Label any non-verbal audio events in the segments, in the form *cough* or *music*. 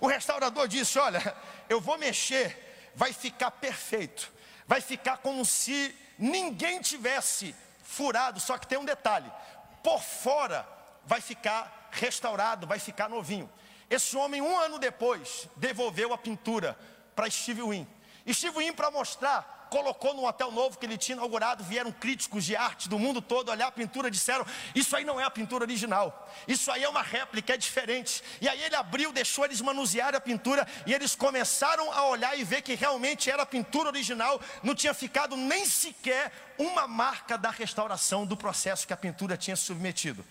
O restaurador disse: Olha, eu vou mexer, vai ficar perfeito, vai ficar como se ninguém tivesse furado. Só que tem um detalhe: por fora vai ficar restaurado, vai ficar novinho. Esse homem, um ano depois, devolveu a pintura para Steve Wynn. Steve Wynn, para mostrar colocou num hotel novo que ele tinha inaugurado, vieram críticos de arte do mundo todo olhar a pintura, disseram: Isso aí não é a pintura original, isso aí é uma réplica, é diferente. E aí ele abriu, deixou eles manusearem a pintura, e eles começaram a olhar e ver que realmente era a pintura original, não tinha ficado nem sequer uma marca da restauração do processo que a pintura tinha submetido.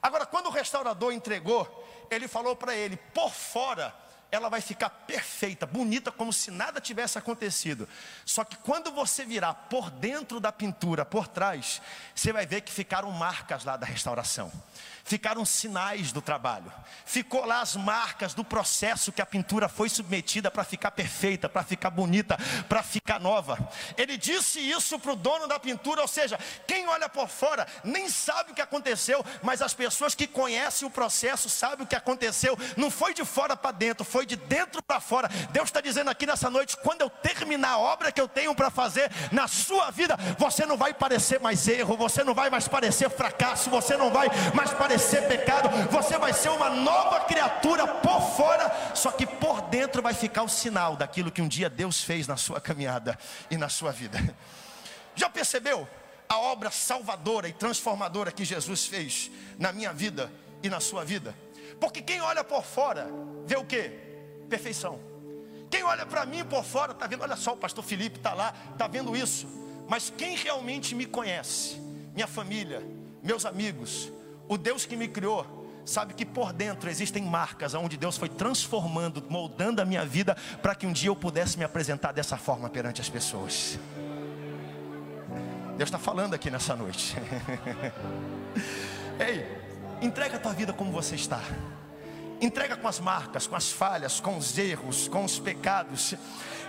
Agora, quando o restaurador entregou, ele falou para ele: por fora ela vai ficar perfeita, bonita, como se nada tivesse acontecido. Só que quando você virar por dentro da pintura, por trás, você vai ver que ficaram marcas lá da restauração ficaram sinais do trabalho, ficou lá as marcas do processo que a pintura foi submetida para ficar perfeita, para ficar bonita, para ficar nova. Ele disse isso para o dono da pintura, ou seja, quem olha por fora nem sabe o que aconteceu, mas as pessoas que conhecem o processo sabem o que aconteceu. Não foi de fora para dentro, foi de dentro para fora. Deus está dizendo aqui nessa noite: quando eu terminar a obra que eu tenho para fazer na sua vida, você não vai parecer mais erro, você não vai mais parecer fracasso, você não vai mais parecer pecado, você vai ser uma nova criatura por fora, só que por dentro vai ficar o sinal daquilo que um dia Deus fez na sua caminhada e na sua vida. Já percebeu a obra salvadora e transformadora que Jesus fez na minha vida e na sua vida? Porque quem olha por fora vê o que? Perfeição. Quem olha para mim por fora está vendo, olha só, o pastor Felipe está lá, está vendo isso. Mas quem realmente me conhece, minha família, meus amigos, o Deus que me criou sabe que por dentro existem marcas onde Deus foi transformando, moldando a minha vida para que um dia eu pudesse me apresentar dessa forma perante as pessoas. Deus está falando aqui nessa noite. *laughs* Ei, entrega a tua vida como você está. Entrega com as marcas, com as falhas, com os erros, com os pecados.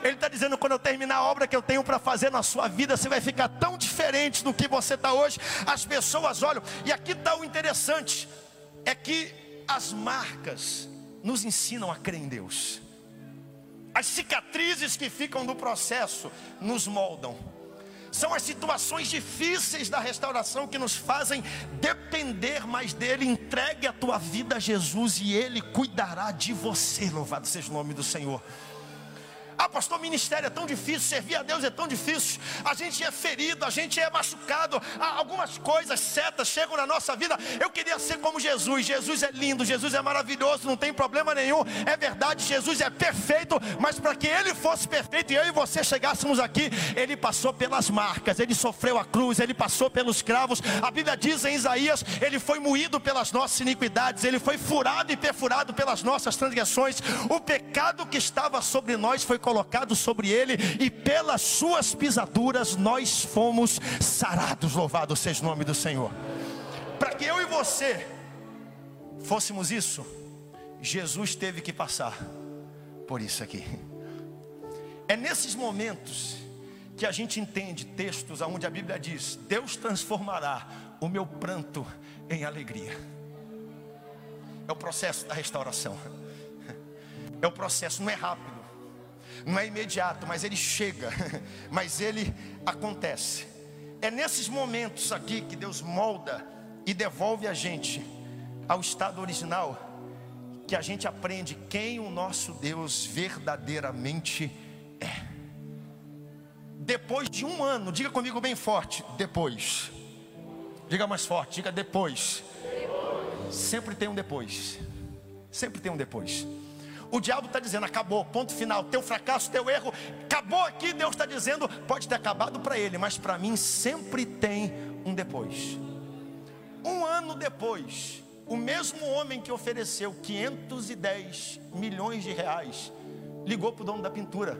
Ele está dizendo: quando eu terminar a obra que eu tenho para fazer na sua vida, você vai ficar tão diferente do que você está hoje. As pessoas olham, e aqui está o interessante: é que as marcas nos ensinam a crer em Deus. As cicatrizes que ficam no processo nos moldam. São as situações difíceis da restauração que nos fazem depender mais dele. Entregue a tua vida a Jesus e ele cuidará de você. Louvado seja o nome do Senhor. Ah, pastor, ministério é tão difícil, servir a Deus é tão difícil. A gente é ferido, a gente é machucado. Ah, algumas coisas certas chegam na nossa vida. Eu queria ser como Jesus. Jesus é lindo, Jesus é maravilhoso, não tem problema nenhum. É verdade, Jesus é perfeito, mas para que ele fosse perfeito e eu e você chegássemos aqui, ele passou pelas marcas, ele sofreu a cruz, ele passou pelos cravos. A Bíblia diz em Isaías: ele foi moído pelas nossas iniquidades, ele foi furado e perfurado pelas nossas transgressões. O pecado que estava sobre nós foi colocado sobre ele, e pelas suas pisaduras nós fomos sarados. Louvado seja o nome do Senhor. Para que eu e você fôssemos isso, Jesus teve que passar por isso aqui. É nesses momentos que a gente entende textos onde a Bíblia diz: Deus transformará o meu pranto em alegria. É o processo da restauração. É o processo, não é rápido não é imediato, mas ele chega, *laughs* mas ele acontece. É nesses momentos aqui que Deus molda e devolve a gente ao estado original, que a gente aprende quem o nosso Deus verdadeiramente é. Depois de um ano, diga comigo bem forte, depois. Diga mais forte, diga depois. depois. Sempre tem um depois. Sempre tem um depois. O diabo está dizendo: acabou, ponto final. Teu fracasso, teu erro, acabou aqui. Deus está dizendo: pode ter acabado para ele, mas para mim sempre tem um depois. Um ano depois, o mesmo homem que ofereceu 510 milhões de reais ligou para o dono da pintura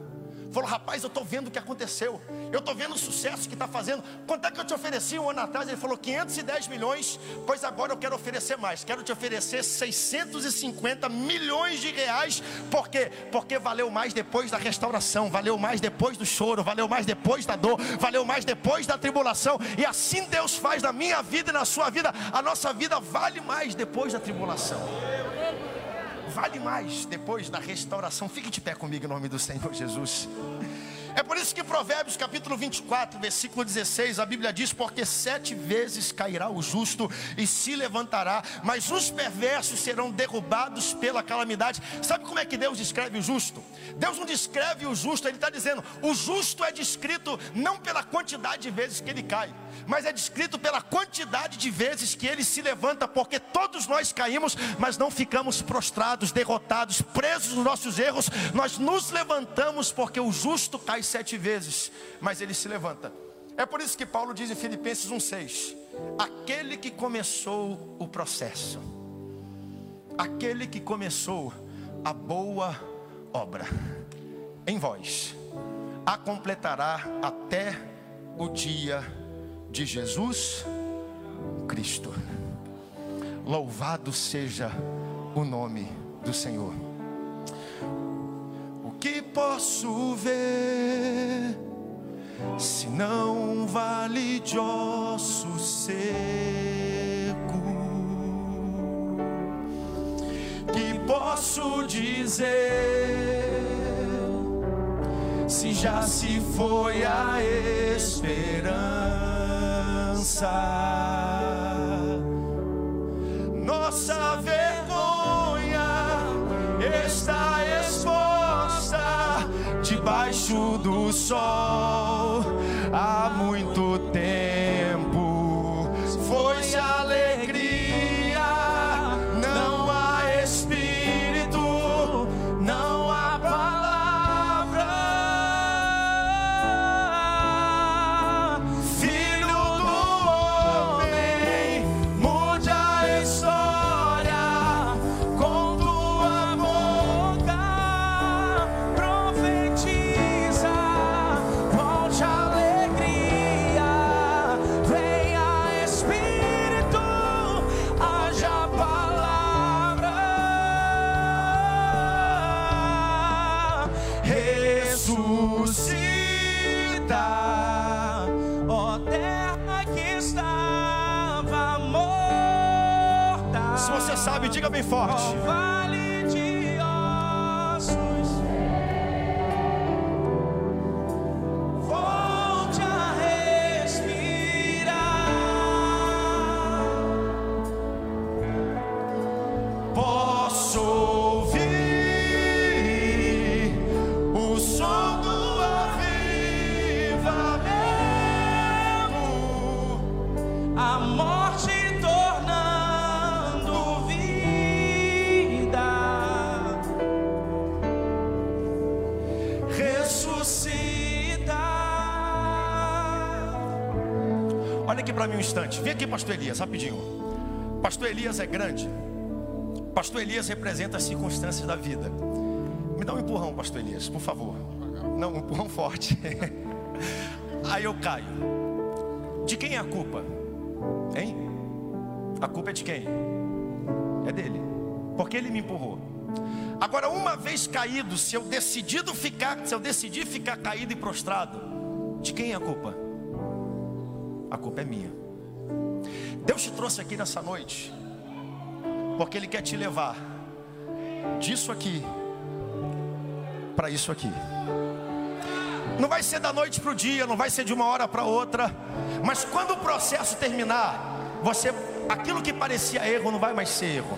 Falou, rapaz, eu estou vendo o que aconteceu. Eu estou vendo o sucesso que está fazendo. Quanto é que eu te ofereci um ano atrás? Ele falou 510 milhões. Pois agora eu quero oferecer mais. Quero te oferecer 650 milhões de reais. Por quê? Porque valeu mais depois da restauração, valeu mais depois do choro, valeu mais depois da dor, valeu mais depois da tribulação. E assim Deus faz na minha vida e na sua vida. A nossa vida vale mais depois da tribulação vale mais depois da restauração. Fique de pé comigo em nome do Senhor Jesus. É por isso que Provérbios capítulo 24, versículo 16, a Bíblia diz: Porque sete vezes cairá o justo e se levantará, mas os perversos serão derrubados pela calamidade. Sabe como é que Deus descreve o justo? Deus não descreve o justo, Ele está dizendo: o justo é descrito não pela quantidade de vezes que ele cai, mas é descrito pela quantidade de vezes que ele se levanta, porque todos nós caímos, mas não ficamos prostrados, derrotados, presos nos nossos erros, nós nos levantamos porque o justo cai sete vezes, mas ele se levanta. É por isso que Paulo diz em Filipenses 1,6: aquele que começou o processo, aquele que começou a boa obra em vós, a completará até o dia de Jesus Cristo. Louvado seja o nome do Senhor que posso ver, se não vale de osso seco, que posso dizer, se já se foi a esperança, do diga bem forte. Instante. Vem aqui, pastor Elias, rapidinho. Pastor Elias é grande. Pastor Elias representa as circunstâncias da vida. Me dá um empurrão, pastor Elias, por favor. Não, um empurrão *laughs* forte. Aí eu caio. De quem é a culpa? Hein? A culpa é de quem? É dele. Porque ele me empurrou. Agora, uma vez caído, se eu decidido ficar, se eu decidir ficar caído e prostrado, de quem é a culpa? a culpa é minha. Deus te trouxe aqui nessa noite, porque Ele quer te levar disso aqui para isso aqui. Não vai ser da noite para o dia, não vai ser de uma hora para outra, mas quando o processo terminar, você, aquilo que parecia erro não vai mais ser erro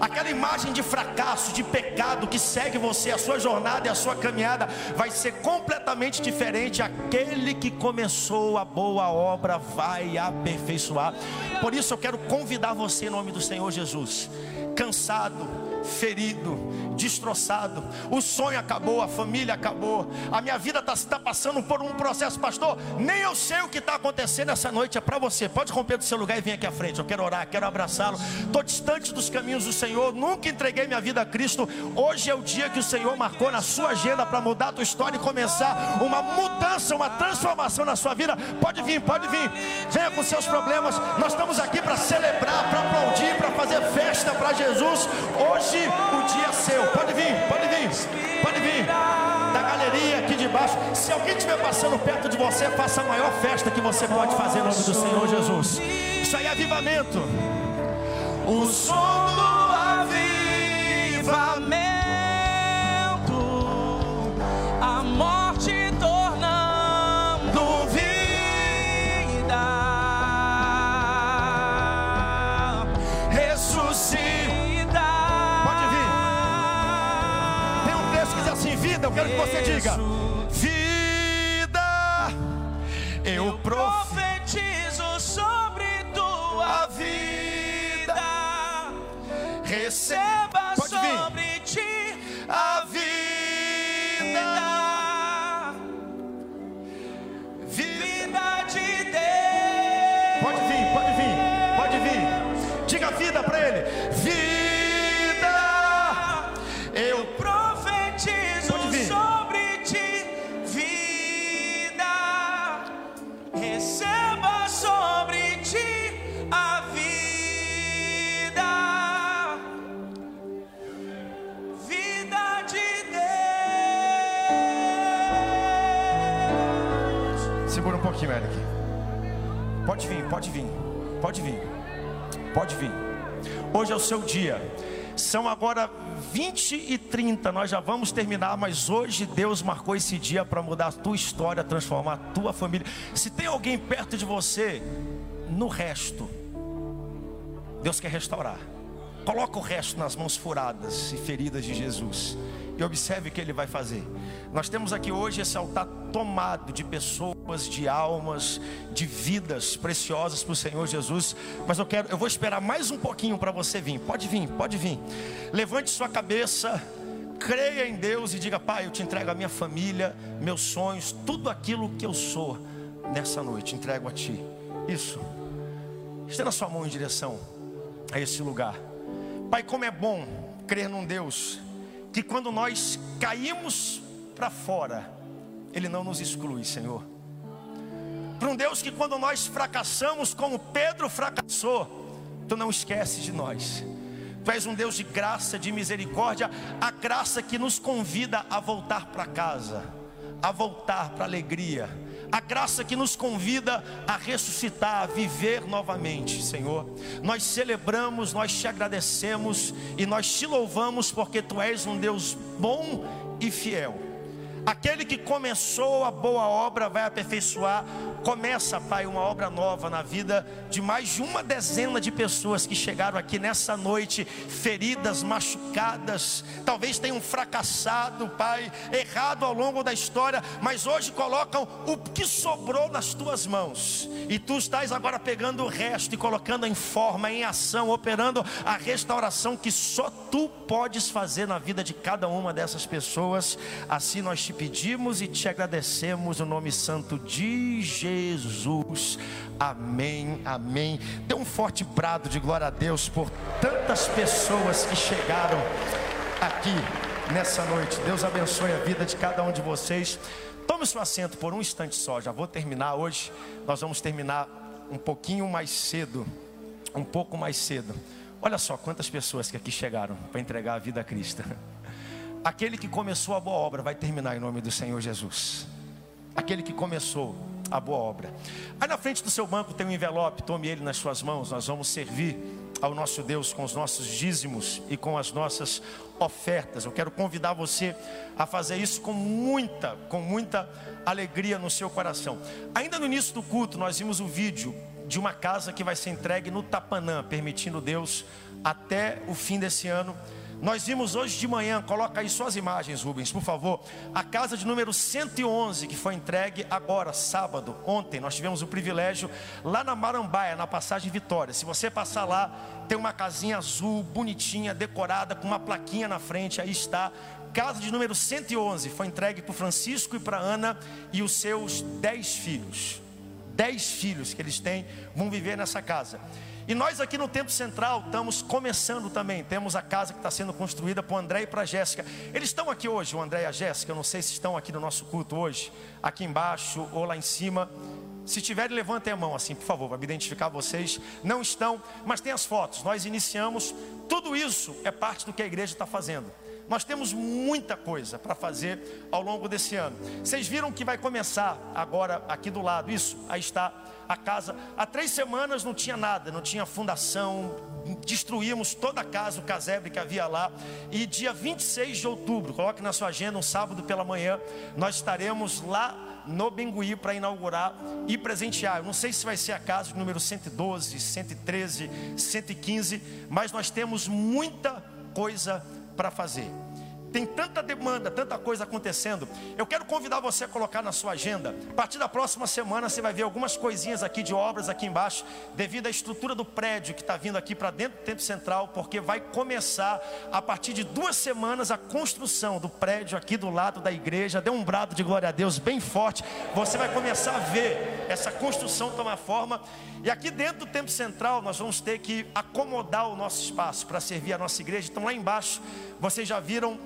aquela imagem de fracasso, de pecado que segue você, a sua jornada e a sua caminhada vai ser completamente diferente. Aquele que começou a boa obra vai aperfeiçoar. Por isso eu quero convidar você em nome do Senhor Jesus, cansado, ferido, destroçado. O sonho acabou, a família acabou. A minha vida está tá passando por um processo, pastor. Nem eu sei o que está acontecendo essa noite. É para você. Pode romper do seu lugar e vir aqui à frente. Eu quero orar, quero abraçá-lo. Estou distante dos caminhos do Senhor. Nunca entreguei minha vida a Cristo. Hoje é o dia que o Senhor marcou na sua agenda para mudar a tua história e começar uma mudança, uma transformação na sua vida. Pode vir, pode vir. Venha com seus problemas. Nós estamos aqui para celebrar, Jesus. Hoje o dia é seu. Pode vir, pode vir, pode vir. Da galeria aqui de baixo. Se alguém estiver passando perto de você, faça a maior festa que você pode fazer em nome do Senhor Jesus. Isso aí é avivamento. O som do diga: Vida, eu profetizo sobre tua vida. Receba sobre Pode vir, pode vir, pode vir. Hoje é o seu dia. São agora 20 e 30, nós já vamos terminar, mas hoje Deus marcou esse dia para mudar a tua história, transformar a tua família. Se tem alguém perto de você, no resto, Deus quer restaurar. Coloca o resto nas mãos furadas e feridas de Jesus. E observe o que ele vai fazer. Nós temos aqui hoje esse altar tomado de pessoas, de almas, de vidas preciosas para o Senhor Jesus. Mas eu quero, eu vou esperar mais um pouquinho para você vir. Pode vir, pode vir. Levante sua cabeça, creia em Deus e diga: Pai, eu te entrego a minha família, meus sonhos, tudo aquilo que eu sou nessa noite. Entrego a Ti. Isso. Estenda sua mão em direção a esse lugar. Pai, como é bom crer num Deus que quando nós caímos para fora, Ele não nos exclui, Senhor. Para um Deus que quando nós fracassamos, como Pedro fracassou, Tu não esqueces de nós. Tu és um Deus de graça, de misericórdia, a graça que nos convida a voltar para casa, a voltar para a alegria, a graça que nos convida a ressuscitar, a viver novamente, Senhor. Nós celebramos, nós te agradecemos e nós te louvamos porque tu és um Deus bom e fiel. Aquele que começou a boa obra vai aperfeiçoar. Começa, Pai, uma obra nova na vida de mais de uma dezena de pessoas que chegaram aqui nessa noite, feridas, machucadas, talvez tenham fracassado, Pai, errado ao longo da história, mas hoje colocam o que sobrou nas tuas mãos. E tu estás agora pegando o resto e colocando em forma, em ação, operando a restauração que só tu podes fazer na vida de cada uma dessas pessoas. Assim nós te pedimos e te agradecemos no nome santo de Jesus. Amém, amém. Dê um forte brado de glória a Deus por tantas pessoas que chegaram aqui nessa noite. Deus abençoe a vida de cada um de vocês. Tome seu assento por um instante só. Já vou terminar hoje. Nós vamos terminar um pouquinho mais cedo. Um pouco mais cedo. Olha só quantas pessoas que aqui chegaram para entregar a vida a Cristo. *laughs* Aquele que começou a boa obra vai terminar em nome do Senhor Jesus. Aquele que começou a boa obra. Aí na frente do seu banco tem um envelope, tome ele nas suas mãos. Nós vamos servir ao nosso Deus com os nossos dízimos e com as nossas ofertas. Eu quero convidar você a fazer isso com muita, com muita alegria no seu coração. Ainda no início do culto, nós vimos o vídeo de uma casa que vai ser entregue no Tapanã, permitindo Deus até o fim desse ano. Nós vimos hoje de manhã, coloca aí suas imagens, Rubens, por favor. A casa de número 111, que foi entregue agora, sábado, ontem. Nós tivemos o privilégio lá na Marambaia, na passagem Vitória. Se você passar lá, tem uma casinha azul, bonitinha, decorada, com uma plaquinha na frente. Aí está. Casa de número 111 foi entregue para Francisco e para Ana e os seus 10 filhos. 10 filhos que eles têm vão viver nessa casa. E nós aqui no Templo Central estamos começando também. Temos a casa que está sendo construída para o André e para a Jéssica. Eles estão aqui hoje, o André e a Jéssica. Eu não sei se estão aqui no nosso culto hoje, aqui embaixo ou lá em cima. Se tiverem, levantem a mão assim, por favor, para me identificar vocês. Não estão, mas tem as fotos. Nós iniciamos. Tudo isso é parte do que a igreja está fazendo. Nós temos muita coisa para fazer ao longo desse ano. Vocês viram que vai começar agora aqui do lado, isso? Aí está a casa. Há três semanas não tinha nada, não tinha fundação. Destruímos toda a casa, o casebre que havia lá. E dia 26 de outubro, coloque na sua agenda, um sábado pela manhã, nós estaremos lá no Bengui para inaugurar e presentear. Eu não sei se vai ser a casa número 112, 113, 115, mas nós temos muita coisa para fazer. Tem tanta demanda, tanta coisa acontecendo. Eu quero convidar você a colocar na sua agenda. A partir da próxima semana você vai ver algumas coisinhas aqui de obras aqui embaixo, devido à estrutura do prédio que está vindo aqui para dentro do Templo Central, porque vai começar a partir de duas semanas a construção do prédio aqui do lado da igreja. Dê um brado de glória a Deus bem forte. Você vai começar a ver essa construção tomar forma. E aqui dentro do Templo Central nós vamos ter que acomodar o nosso espaço para servir a nossa igreja. Então lá embaixo vocês já viram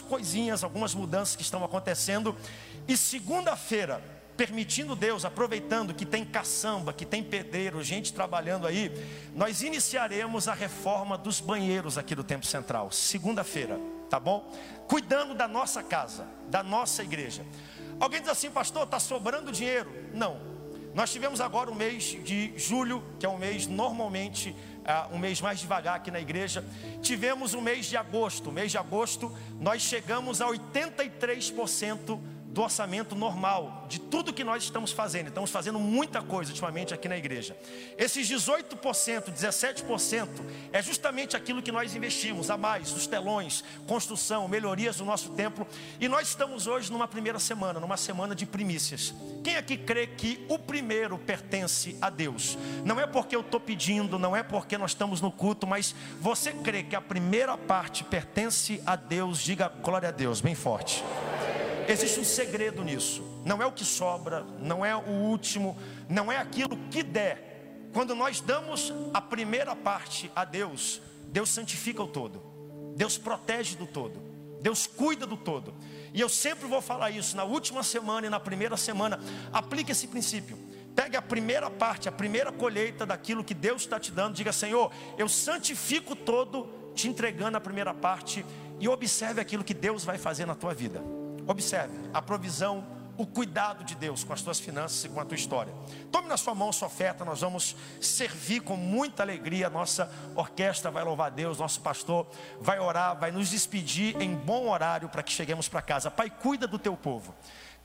coisinhas, algumas mudanças que estão acontecendo. E segunda-feira, permitindo Deus, aproveitando que tem caçamba, que tem pedreiro, gente trabalhando aí, nós iniciaremos a reforma dos banheiros aqui do Templo Central. Segunda-feira, tá bom? Cuidando da nossa casa, da nossa igreja. Alguém diz assim, pastor, está sobrando dinheiro? Não. Nós tivemos agora o mês de julho, que é um mês normalmente um mês mais devagar aqui na igreja. Tivemos o mês de agosto. O mês de agosto nós chegamos a 83% do orçamento normal, de tudo que nós estamos fazendo. Estamos fazendo muita coisa ultimamente aqui na igreja. Esses 18%, 17% é justamente aquilo que nós investimos a mais, os telões, construção, melhorias do nosso templo. E nós estamos hoje numa primeira semana, numa semana de primícias. Quem aqui crê que o primeiro pertence a Deus? Não é porque eu estou pedindo, não é porque nós estamos no culto, mas você crê que a primeira parte pertence a Deus? Diga glória a Deus, bem forte. Existe um segredo nisso. Não é o que sobra, não é o último, não é aquilo que der. Quando nós damos a primeira parte a Deus, Deus santifica o todo. Deus protege do todo. Deus cuida do todo. E eu sempre vou falar isso na última semana e na primeira semana. Aplique esse princípio. Pegue a primeira parte, a primeira colheita daquilo que Deus está te dando. Diga, Senhor, eu santifico todo, te entregando a primeira parte. E observe aquilo que Deus vai fazer na tua vida. Observe a provisão, o cuidado de Deus com as tuas finanças e com a tua história. Tome na sua mão sua oferta, nós vamos servir com muita alegria. Nossa orquestra vai louvar Deus, nosso pastor vai orar, vai nos despedir em bom horário para que cheguemos para casa. Pai, cuida do teu povo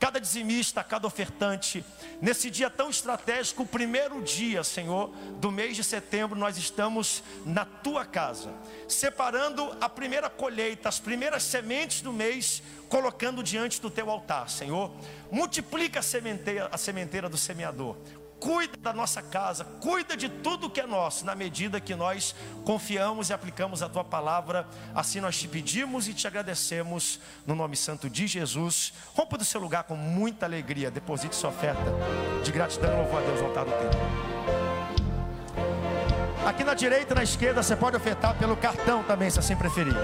cada dizimista, cada ofertante, nesse dia tão estratégico, o primeiro dia, Senhor, do mês de setembro, nós estamos na tua casa, separando a primeira colheita, as primeiras sementes do mês, colocando diante do teu altar, Senhor. Multiplica a sementeira, a sementeira do semeador, cuida da nossa casa, cuida de tudo que é nosso, na medida que nós confiamos e aplicamos a tua palavra. Assim nós te pedimos e te agradecemos, no nome santo de Jesus. Rompa do seu lugar com muita alegria, deposite sua oferta de gratidão e louvor a Deus no altar do templo. Aqui na direita e na esquerda você pode ofertar pelo cartão também, se assim preferir.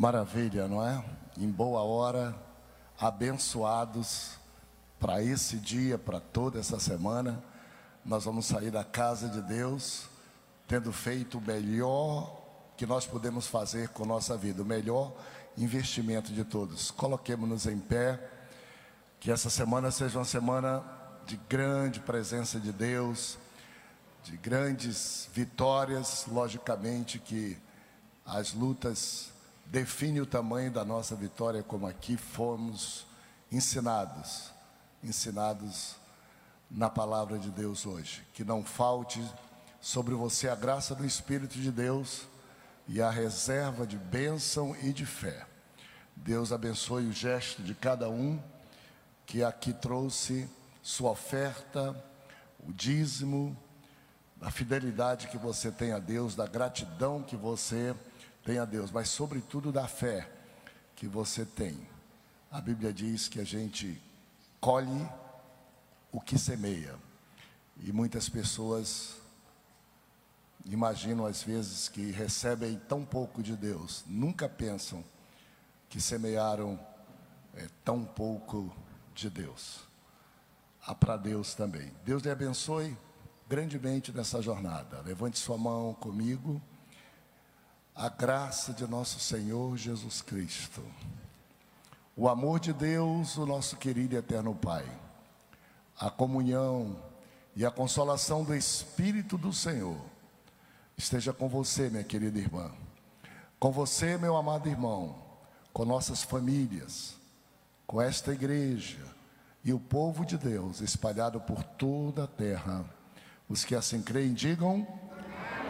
Maravilha, não é? Em boa hora, abençoados para esse dia, para toda essa semana. Nós vamos sair da casa de Deus, tendo feito o melhor que nós podemos fazer com nossa vida, o melhor investimento de todos. Coloquemos-nos em pé, que essa semana seja uma semana de grande presença de Deus, de grandes vitórias, logicamente que as lutas define o tamanho da nossa vitória, como aqui fomos ensinados, ensinados na palavra de Deus hoje. Que não falte sobre você a graça do Espírito de Deus e a reserva de bênção e de fé. Deus abençoe o gesto de cada um que aqui trouxe sua oferta, o dízimo, a fidelidade que você tem a Deus, da gratidão que você tem tem a Deus, mas sobretudo da fé que você tem. A Bíblia diz que a gente colhe o que semeia. E muitas pessoas imaginam às vezes que recebem tão pouco de Deus, nunca pensam que semearam é, tão pouco de Deus. Há para Deus também. Deus lhe abençoe grandemente nessa jornada. Levante sua mão comigo a graça de nosso Senhor Jesus Cristo, o amor de Deus, o nosso querido e eterno Pai, a comunhão e a consolação do Espírito do Senhor esteja com você, minha querida irmã, com você, meu amado irmão, com nossas famílias, com esta igreja e o povo de Deus espalhado por toda a terra. Os que assim creem, digam.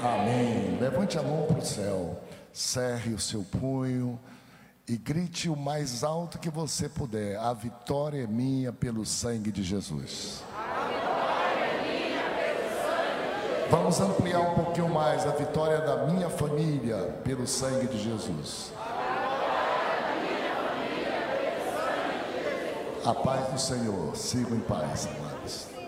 Amém. Levante a mão para o céu, cerre o seu punho e grite o mais alto que você puder: A vitória é minha pelo sangue de Jesus. Vamos ampliar um pouquinho mais a vitória da minha família pelo sangue de Jesus. A paz do Senhor, siga em paz, amados.